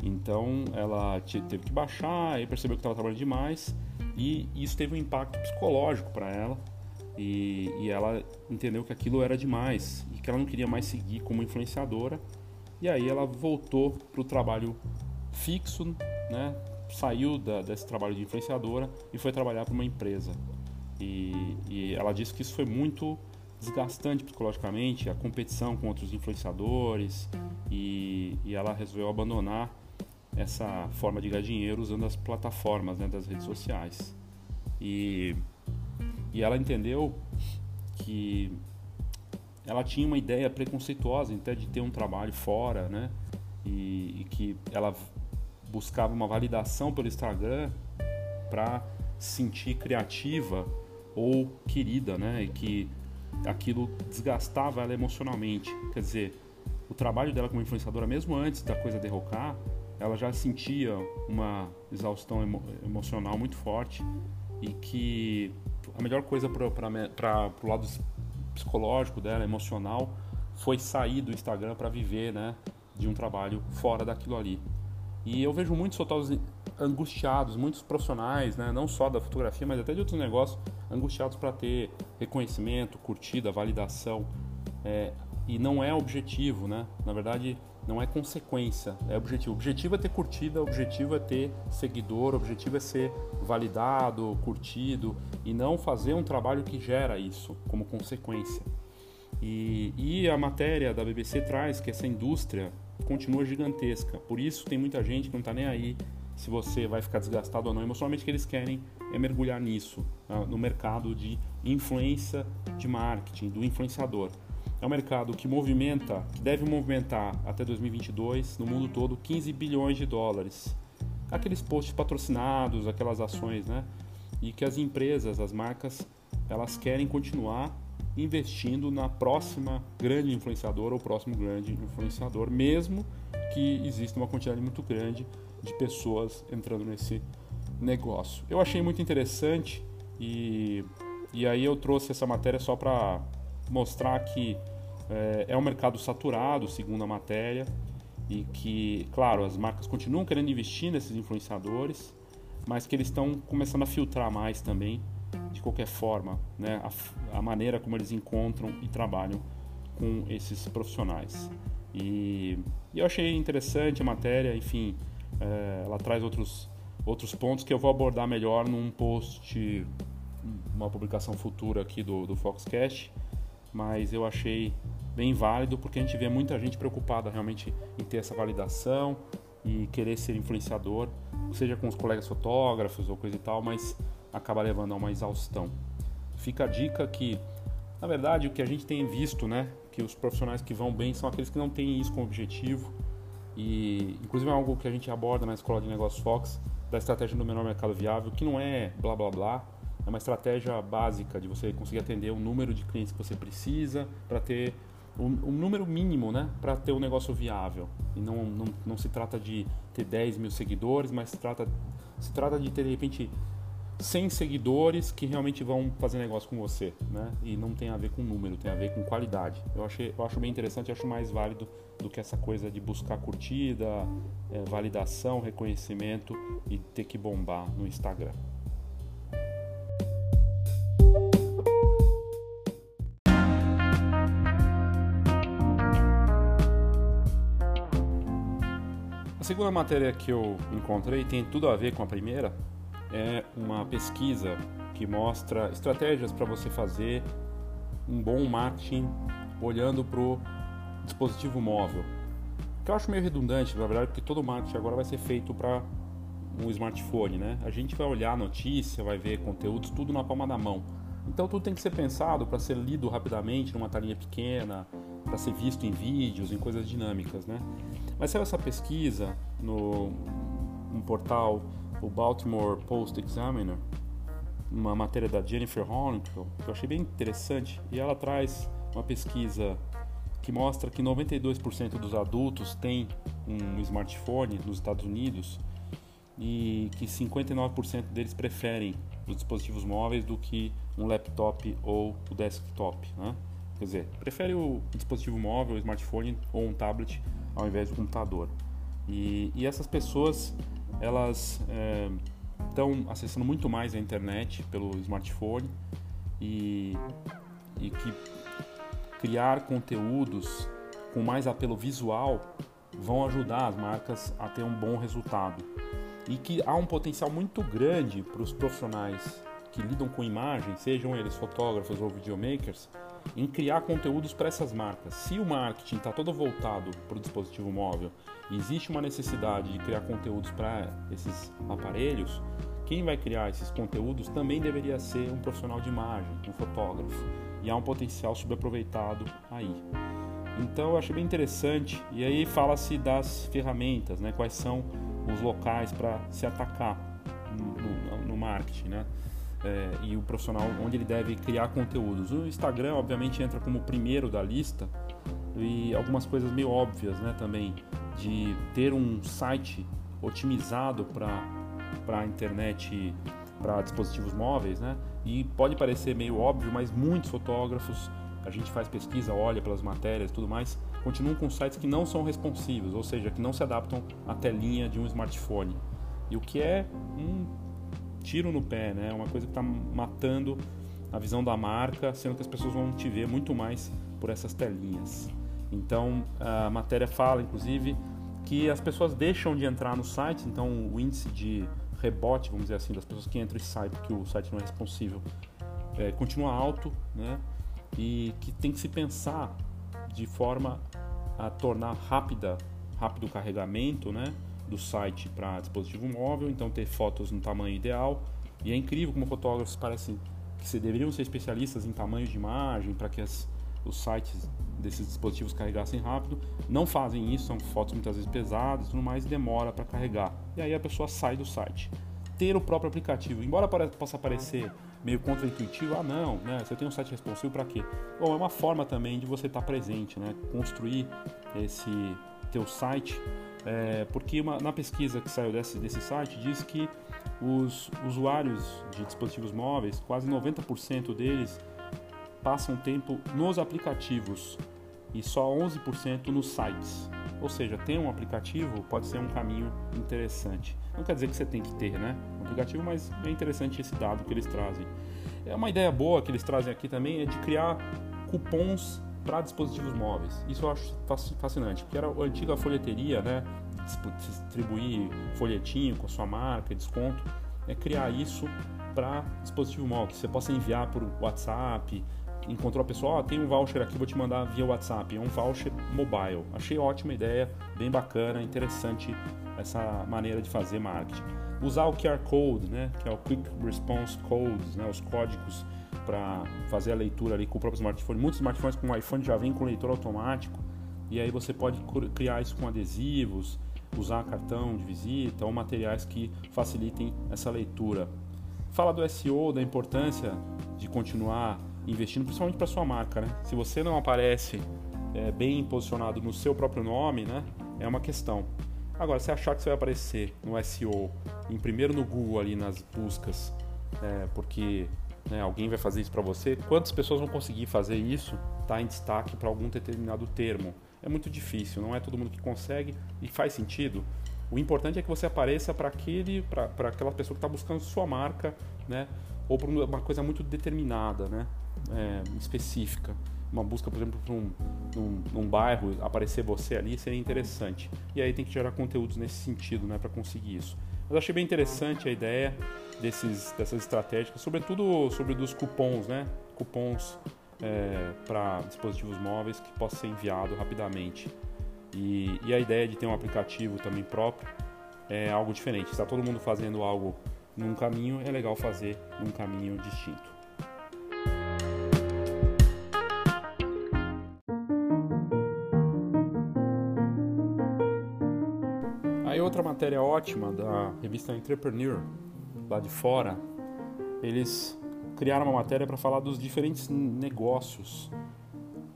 Então ela teve que baixar e percebeu que estava trabalhando demais e isso teve um impacto psicológico para ela. E, e, ela entendeu que aquilo era demais e que ela não queria mais seguir como influenciadora. E aí ela voltou para o trabalho fixo, né? saiu da, desse trabalho de influenciadora e foi trabalhar para uma empresa. E, e, ela disse que isso foi muito desgastante psicologicamente, a competição com outros influenciadores, e, e ela resolveu abandonar essa forma de ganhar dinheiro usando as plataformas né, das redes sociais. E, e ela entendeu que ela tinha uma ideia preconceituosa até de ter um trabalho fora, né? E, e que ela buscava uma validação pelo Instagram para se sentir criativa ou querida, né? E que aquilo desgastava ela emocionalmente. Quer dizer, o trabalho dela como influenciadora, mesmo antes da coisa derrocar, ela já sentia uma exaustão emo emocional muito forte e que a melhor coisa para o lado psicológico dela, emocional, foi sair do Instagram para viver né, de um trabalho fora daquilo ali. E eu vejo muitos fotógrafos angustiados, muitos profissionais, né, não só da fotografia, mas até de outros negócios, angustiados para ter reconhecimento, curtida, validação. É, e não é objetivo, né? Na verdade, não é consequência, é objetivo. O objetivo é ter curtida, o objetivo é ter seguidor, o objetivo é ser validado, curtido e não fazer um trabalho que gera isso como consequência. E, e a matéria da BBC traz que essa indústria continua gigantesca, por isso tem muita gente que não está nem aí se você vai ficar desgastado ou não emocionalmente, que eles querem é mergulhar nisso, ah, no mercado de influência de marketing, do influenciador. É um mercado que movimenta, que deve movimentar até 2022 no mundo todo 15 bilhões de dólares. Aqueles posts patrocinados, aquelas ações, né? E que as empresas, as marcas, elas querem continuar investindo na próxima grande influenciadora ou próximo grande influenciador, mesmo que exista uma quantidade muito grande de pessoas entrando nesse negócio. Eu achei muito interessante e, e aí eu trouxe essa matéria só para mostrar que é, é um mercado saturado, segundo a matéria, e que, claro, as marcas continuam querendo investir nesses influenciadores, mas que eles estão começando a filtrar mais também, de qualquer forma, né, a, a maneira como eles encontram e trabalham com esses profissionais. E, e eu achei interessante a matéria, enfim, é, ela traz outros, outros pontos que eu vou abordar melhor num post, uma publicação futura aqui do, do Foxcast, mas eu achei bem válido porque a gente vê muita gente preocupada realmente em ter essa validação e querer ser influenciador, seja com os colegas fotógrafos ou coisa e tal, mas acaba levando a uma exaustão. Fica a dica que, na verdade, o que a gente tem visto, né, que os profissionais que vão bem são aqueles que não têm isso como objetivo, e inclusive é algo que a gente aborda na Escola de Negócios Fox, da estratégia do menor mercado viável, que não é blá blá blá, é uma estratégia básica de você conseguir atender o número de clientes que você precisa para ter um, um, número mínimo né, para ter um negócio viável. E não, não, não se trata de ter 10 mil seguidores, mas se trata, se trata de ter de repente 100 seguidores que realmente vão fazer negócio com você, né? E não tem a ver com número, tem a ver com qualidade. Eu, achei, eu acho bem interessante, acho mais válido do que essa coisa de buscar curtida, é, validação, reconhecimento e ter que bombar no Instagram. Segunda matéria que eu encontrei tem tudo a ver com a primeira, é uma pesquisa que mostra estratégias para você fazer um bom marketing olhando para o dispositivo móvel. Que eu acho meio redundante, na verdade, porque todo marketing agora vai ser feito para um smartphone, né? A gente vai olhar notícia, vai ver conteúdos, tudo na palma da mão. Então tudo tem que ser pensado para ser lido rapidamente numa telinha pequena, para ser visto em vídeos, em coisas dinâmicas, né? Mas saiu essa pesquisa no um portal o Baltimore Post Examiner, uma matéria da Jennifer Hornickel, que eu achei bem interessante, e ela traz uma pesquisa que mostra que 92% dos adultos têm um smartphone nos Estados Unidos e que 59% deles preferem os dispositivos móveis do que um laptop ou o desktop. Né? Quer dizer, prefere o dispositivo móvel, o smartphone ou um tablet ao invés do computador. E, e essas pessoas elas estão é, acessando muito mais a internet pelo smartphone e, e que criar conteúdos com mais apelo visual vão ajudar as marcas a ter um bom resultado e que há um potencial muito grande para os profissionais que lidam com imagem, sejam eles fotógrafos ou videomakers, em criar conteúdos para essas marcas. Se o marketing está todo voltado para o dispositivo móvel e existe uma necessidade de criar conteúdos para esses aparelhos, quem vai criar esses conteúdos também deveria ser um profissional de imagem, um fotógrafo. E há um potencial subaproveitado aí. Então eu achei bem interessante. E aí fala-se das ferramentas, né? quais são os locais para se atacar no, no, no marketing. Né? É, e o profissional onde ele deve criar conteúdos. O Instagram, obviamente, entra como primeiro da lista e algumas coisas meio óbvias, né, também de ter um site otimizado para a internet, para dispositivos móveis, né? E pode parecer meio óbvio, mas muitos fotógrafos, a gente faz pesquisa, olha pelas matérias, tudo mais, continuam com sites que não são responsivos, ou seja, que não se adaptam à telinha de um smartphone. E o que é um tiro no pé, né? Uma coisa que está matando a visão da marca, sendo que as pessoas vão te ver muito mais por essas telinhas. Então, a matéria fala, inclusive, que as pessoas deixam de entrar no site, então o índice de rebote, vamos dizer assim, das pessoas que entram e saem porque o site não é responsível, é, continua alto, né? E que tem que se pensar de forma a tornar rápida, rápido o carregamento, né? Do site para dispositivo móvel, então ter fotos no tamanho ideal. E é incrível como fotógrafos parecem que se deveriam ser especialistas em tamanho de imagem para que as, os sites desses dispositivos carregassem rápido, não fazem isso, são fotos muitas vezes pesadas, tudo mais, demora para carregar. E aí a pessoa sai do site. Ter o próprio aplicativo, embora possa parecer meio contra-intuitivo, ah não, né? Você tem um site responsivo para quê? Bom, é uma forma também de você estar tá presente, né? Construir esse teu site, é, porque uma, na pesquisa que saiu desse, desse site diz que os usuários de dispositivos móveis, quase 90% deles passam tempo nos aplicativos e só 11% nos sites. Ou seja, ter um aplicativo pode ser um caminho interessante. Não quer dizer que você tem que ter, né? Um aplicativo, mas é interessante esse dado que eles trazem. É uma ideia boa que eles trazem aqui também é de criar cupons para dispositivos móveis. Isso eu acho fascinante, porque era a antiga folheteria, né? Distribuir folhetinho com a sua marca, desconto, é criar isso para dispositivo móvel, que você possa enviar por WhatsApp, encontrou a pessoa, oh, tem um voucher aqui, vou te mandar via WhatsApp. É um voucher mobile. Achei ótima ideia, bem bacana, interessante essa maneira de fazer marketing. Usar o QR Code, né, que é o Quick Response Codes, né, os códigos para fazer a leitura ali com o próprio smartphone. Muitos smartphones com iPhone já vêm com leitor automático e aí você pode criar isso com adesivos, usar cartão de visita ou materiais que facilitem essa leitura. Fala do SEO, da importância de continuar investindo principalmente para sua marca, né? Se você não aparece é, bem posicionado no seu próprio nome, né? É uma questão. Agora, se achar que você vai aparecer no SEO, em primeiro no Google ali nas buscas, é, porque né, alguém vai fazer isso para você, quantas pessoas vão conseguir fazer isso? Tá em destaque para algum determinado termo? É muito difícil, não é todo mundo que consegue e faz sentido. O importante é que você apareça para aquele, para aquela pessoa que está buscando sua marca, né? Ou por uma coisa muito determinada, né? é, específica. Uma busca, por exemplo, para um, num, num, bairro, aparecer você ali seria interessante. E aí tem que gerar conteúdos nesse sentido, né, para conseguir isso. Mas achei bem interessante a ideia desses, dessas estratégias, sobretudo sobre dos cupons, né? Cupons é, para dispositivos móveis que possa ser enviado rapidamente. E, e, a ideia de ter um aplicativo também próprio é algo diferente. Está todo mundo fazendo algo num caminho, é legal fazer num caminho distinto. Matéria ótima da revista Entrepreneur, lá de fora, eles criaram uma matéria para falar dos diferentes negócios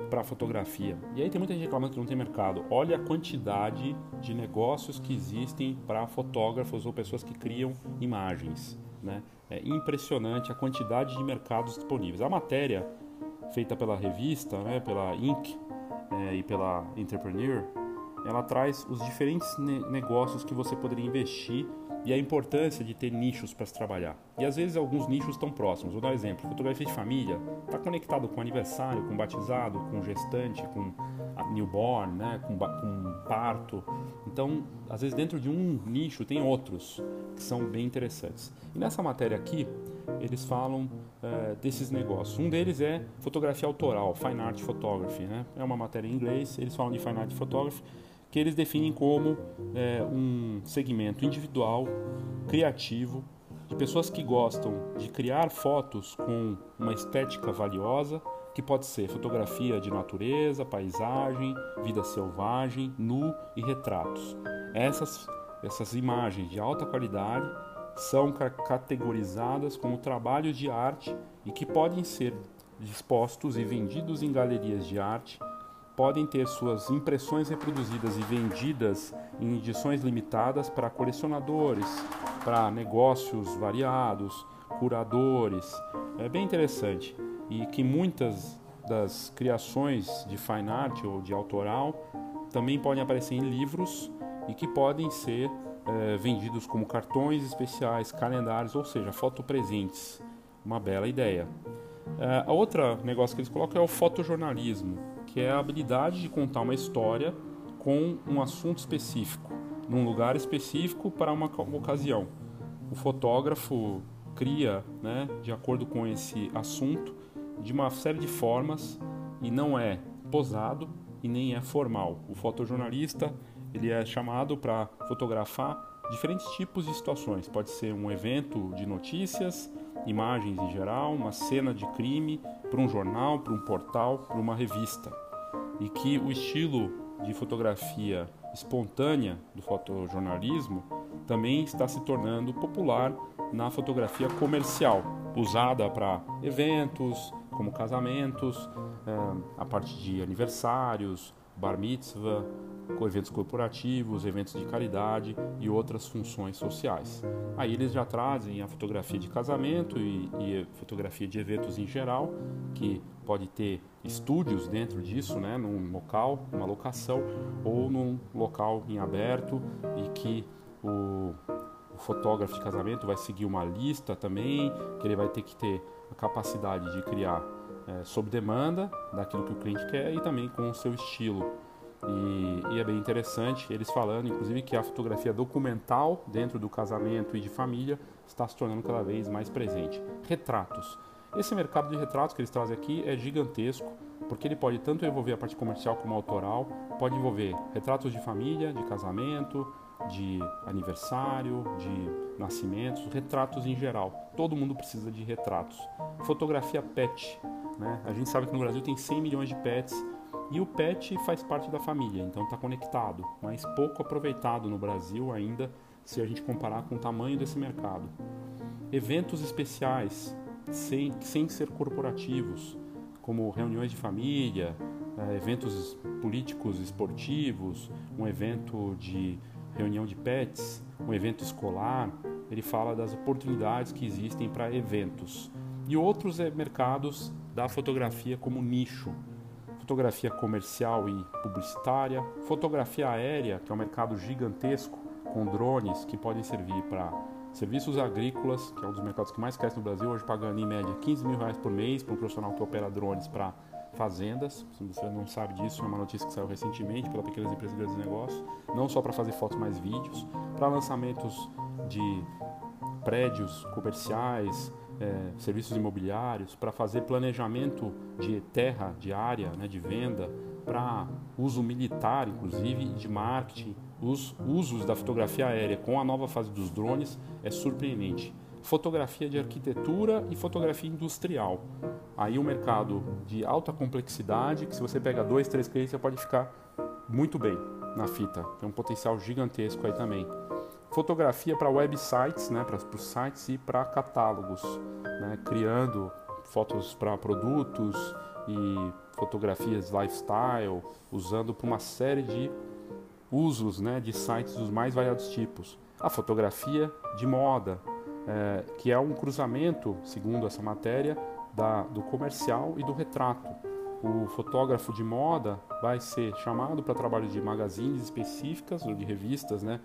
para fotografia. E aí tem muita gente reclamando que não tem mercado. Olha a quantidade de negócios que existem para fotógrafos ou pessoas que criam imagens. Né? É impressionante a quantidade de mercados disponíveis. A matéria feita pela revista, né, pela Inc. É, e pela Entrepreneur, ela traz os diferentes ne negócios que você poderia investir e a importância de ter nichos para se trabalhar. E às vezes alguns nichos estão próximos. Vou dar um exemplo: fotografia de família está conectado com aniversário, com batizado, com gestante, com newborn, né, com, com parto. Então, às vezes dentro de um nicho tem outros que são bem interessantes. E nessa matéria aqui eles falam é, desses negócios. Um deles é fotografia autoral, fine art photography, né? É uma matéria em inglês. Eles falam de fine art photography que eles definem como é, um segmento individual, criativo, de pessoas que gostam de criar fotos com uma estética valiosa, que pode ser fotografia de natureza, paisagem, vida selvagem, nu e retratos. Essas, essas imagens de alta qualidade são categorizadas como trabalhos de arte e que podem ser dispostos e vendidos em galerias de arte podem ter suas impressões reproduzidas e vendidas em edições limitadas para colecionadores, para negócios variados, curadores. É bem interessante e que muitas das criações de fine art ou de autoral também podem aparecer em livros e que podem ser é, vendidos como cartões especiais, calendários, ou seja, fotopresentes. Uma bela ideia. É, a outra negócio que eles colocam é o fotojornalismo, que é a habilidade de contar uma história com um assunto específico, num lugar específico para uma ocasião. O fotógrafo cria, né, de acordo com esse assunto, de uma série de formas e não é posado e nem é formal. O fotojornalista ele é chamado para fotografar diferentes tipos de situações. Pode ser um evento de notícias, imagens em geral, uma cena de crime, para um jornal, para um portal, para uma revista. E que o estilo de fotografia espontânea do fotojornalismo também está se tornando popular na fotografia comercial, usada para eventos como casamentos, eh, a parte de aniversários, bar mitzvah, com eventos corporativos, eventos de caridade e outras funções sociais. Aí eles já trazem a fotografia de casamento e, e fotografia de eventos em geral, que pode ter estúdios dentro disso, né, num local, uma locação, ou num local em aberto e que o, o fotógrafo de casamento vai seguir uma lista também, que ele vai ter que ter a capacidade de criar é, sob demanda daquilo que o cliente quer e também com o seu estilo. E, e, é bem interessante eles falando, inclusive, que a fotografia documental dentro do casamento e de família está se tornando cada vez mais presente. Retratos. Esse mercado de retratos que eles trazem aqui é gigantesco, porque ele pode tanto envolver a parte comercial como autoral, pode envolver retratos de família, de casamento, de aniversário, de nascimentos, retratos em geral. Todo mundo precisa de retratos. Fotografia pet. Né? A gente sabe que no Brasil tem 100 milhões de pets e o pet faz parte da família, então está conectado, mas pouco aproveitado no Brasil ainda se a gente comparar com o tamanho desse mercado. Eventos especiais, sem, sem ser corporativos, como reuniões de família, eh, eventos políticos esportivos, um evento de reunião de pets, um evento escolar, ele fala das oportunidades que existem para eventos. E outros é mercados da fotografia como nicho, fotografia comercial e publicitária, fotografia aérea, que é um mercado gigantesco com drones que podem servir para serviços agrícolas, que é um dos mercados que mais cresce no Brasil, hoje pagando em média 15 mil reais por mês para um profissional que opera drones para fazendas. Se você não sabe disso, é uma notícia que saiu recentemente pela Pequenas Empresas de Grandes Negócios, não só para fazer fotos, mas vídeos, para lançamentos de prédios comerciais, é, serviços imobiliários, para fazer planejamento de terra, de área, né, de venda, para uso militar, inclusive, de marketing. Os usos da fotografia aérea com a nova fase dos drones é surpreendente. Fotografia de arquitetura e fotografia industrial. Aí um mercado de alta complexidade, que se você pega dois, três clientes, você pode ficar muito bem na fita. Tem um potencial gigantesco aí também fotografia para websites, né, para os sites e para catálogos, né, criando fotos para produtos e fotografias lifestyle, usando para uma série de usos né, de sites dos mais variados tipos. A fotografia de moda, é, que é um cruzamento, segundo essa matéria, da, do comercial e do retrato. O fotógrafo de moda vai ser chamado para trabalhos de magazines específicas ou de revistas, né,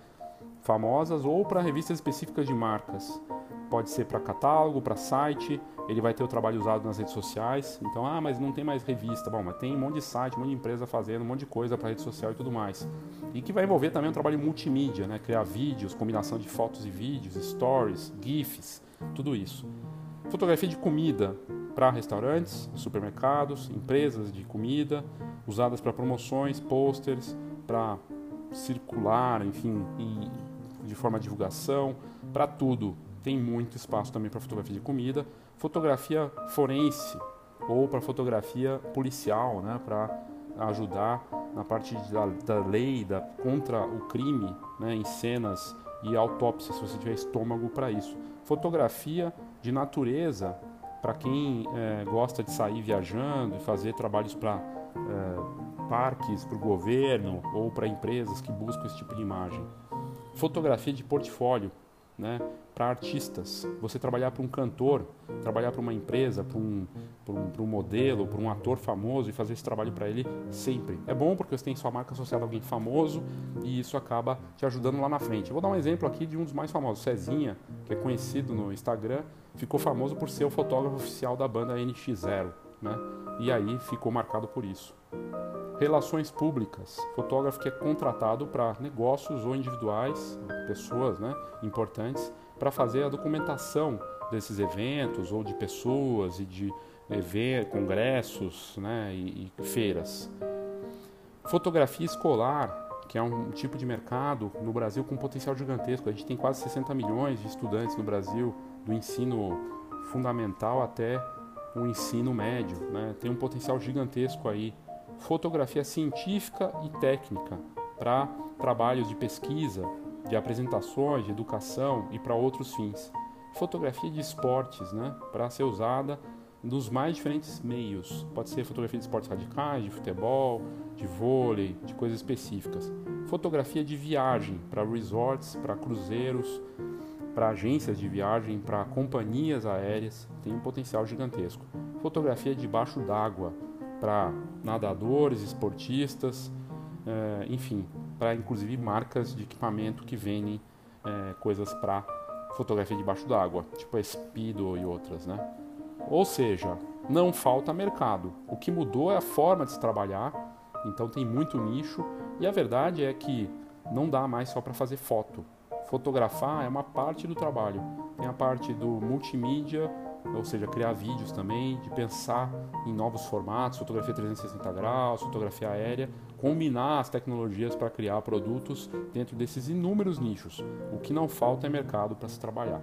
famosas ou para revistas específicas de marcas. Pode ser para catálogo, para site, ele vai ter o trabalho usado nas redes sociais. Então, ah, mas não tem mais revista. Bom, mas tem um monte de site, um monte de empresa fazendo, um monte de coisa para rede social e tudo mais. E que vai envolver também um trabalho multimídia, né? Criar vídeos, combinação de fotos e vídeos, stories, GIFs, tudo isso. Fotografia de comida para restaurantes, supermercados, empresas de comida, usadas para promoções, posters, para circular, enfim, e de forma de divulgação, para tudo. Tem muito espaço também para fotografia de comida, fotografia forense ou para fotografia policial, né, para ajudar na parte da, da lei da, contra o crime, né, em cenas e autópsia, se você tiver estômago para isso. Fotografia de natureza, para quem é, gosta de sair viajando e fazer trabalhos para é, parques, para o governo ou para empresas que buscam esse tipo de imagem. Fotografia de portfólio, né? para artistas. Você trabalhar para um cantor, trabalhar para uma empresa, para um, um, um modelo, para um ator famoso e fazer esse trabalho para ele sempre. É bom porque você tem sua marca associada a alguém famoso e isso acaba te ajudando lá na frente. Vou dar um exemplo aqui de um dos mais famosos, Cezinha, que é conhecido no Instagram, ficou famoso por ser o fotógrafo oficial da banda NX0, né? E aí ficou marcado por isso. Relações públicas, fotógrafo que é contratado para negócios ou individuais, pessoas né, importantes, para fazer a documentação desses eventos ou de pessoas e de eventos, congressos né, e, e feiras. Fotografia escolar, que é um tipo de mercado no Brasil com potencial gigantesco. A gente tem quase 60 milhões de estudantes no Brasil, do ensino fundamental até o ensino médio. Né? Tem um potencial gigantesco aí. Fotografia científica e técnica para trabalhos de pesquisa, de apresentações, de educação e para outros fins. Fotografia de esportes, né, para ser usada nos mais diferentes meios. Pode ser fotografia de esportes radicais, de futebol, de vôlei, de coisas específicas. Fotografia de viagem para resorts, para cruzeiros, para agências de viagem, para companhias aéreas, tem um potencial gigantesco. Fotografia debaixo d'água para nadadores, esportistas, é, enfim, para inclusive marcas de equipamento que vendem é, coisas para fotografia debaixo d'água, tipo a Speedo e outras, né? Ou seja, não falta mercado. O que mudou é a forma de se trabalhar, então tem muito nicho e a verdade é que não dá mais só para fazer foto. Fotografar é uma parte do trabalho. Tem a parte do multimídia, ou seja, criar vídeos também, de pensar em novos formatos, fotografia 360 graus, fotografia aérea, combinar as tecnologias para criar produtos dentro desses inúmeros nichos. O que não falta é mercado para se trabalhar.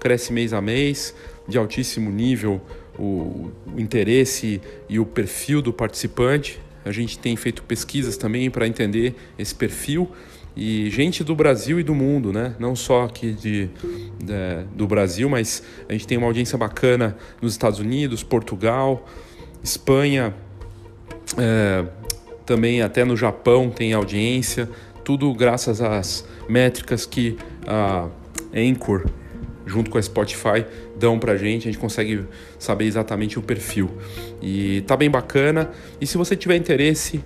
cresce mês a mês, de altíssimo nível o, o interesse e o perfil do participante. A gente tem feito pesquisas também para entender esse perfil e gente do Brasil e do mundo, né? Não só aqui de, de, do Brasil, mas a gente tem uma audiência bacana nos Estados Unidos, Portugal, Espanha, é, também até no Japão tem audiência. Tudo graças às métricas que a Anchor junto com a Spotify, dão pra gente, a gente consegue saber exatamente o perfil. E tá bem bacana. E se você tiver interesse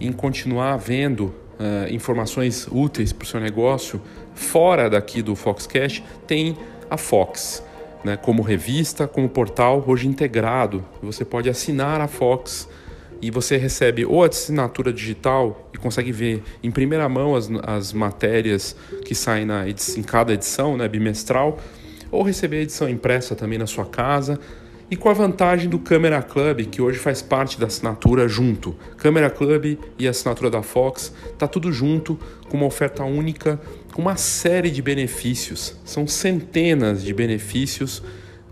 em continuar vendo uh, informações úteis para o seu negócio fora daqui do Foxcast, tem a Fox. Né, como revista, como portal, hoje integrado. Você pode assinar a Fox e você recebe ou a assinatura digital e consegue ver em primeira mão as, as matérias que saem na em cada edição, né, bimestral, ou receber a edição impressa também na sua casa. E com a vantagem do Camera Club, que hoje faz parte da assinatura junto. Camera Club e a assinatura da Fox, tá tudo junto, com uma oferta única, com uma série de benefícios. São centenas de benefícios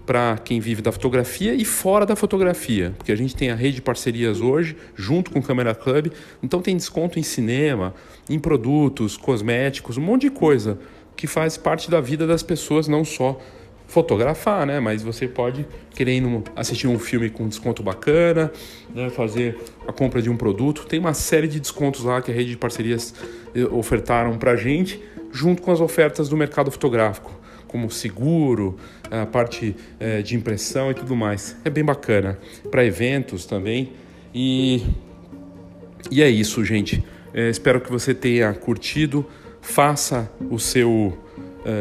para quem vive da fotografia e fora da fotografia, porque a gente tem a rede de parcerias hoje, junto com o Camera Club, então tem desconto em cinema, em produtos, cosméticos, um monte de coisa que faz parte da vida das pessoas, não só fotografar, né? Mas você pode querer assistir um filme com desconto bacana, né? fazer a compra de um produto. Tem uma série de descontos lá que a rede de parcerias eh, ofertaram para gente, junto com as ofertas do mercado fotográfico, como seguro, a parte é, de impressão e tudo mais. É bem bacana para eventos também. E, e é isso, gente. É, espero que você tenha curtido faça o seu uh,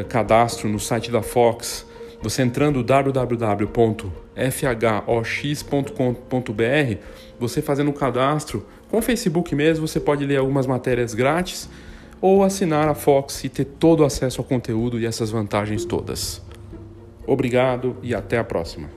cadastro no site da Fox, você entrando www.fhox.com.br, você fazendo o cadastro com o Facebook mesmo, você pode ler algumas matérias grátis ou assinar a Fox e ter todo o acesso ao conteúdo e essas vantagens todas. Obrigado e até a próxima.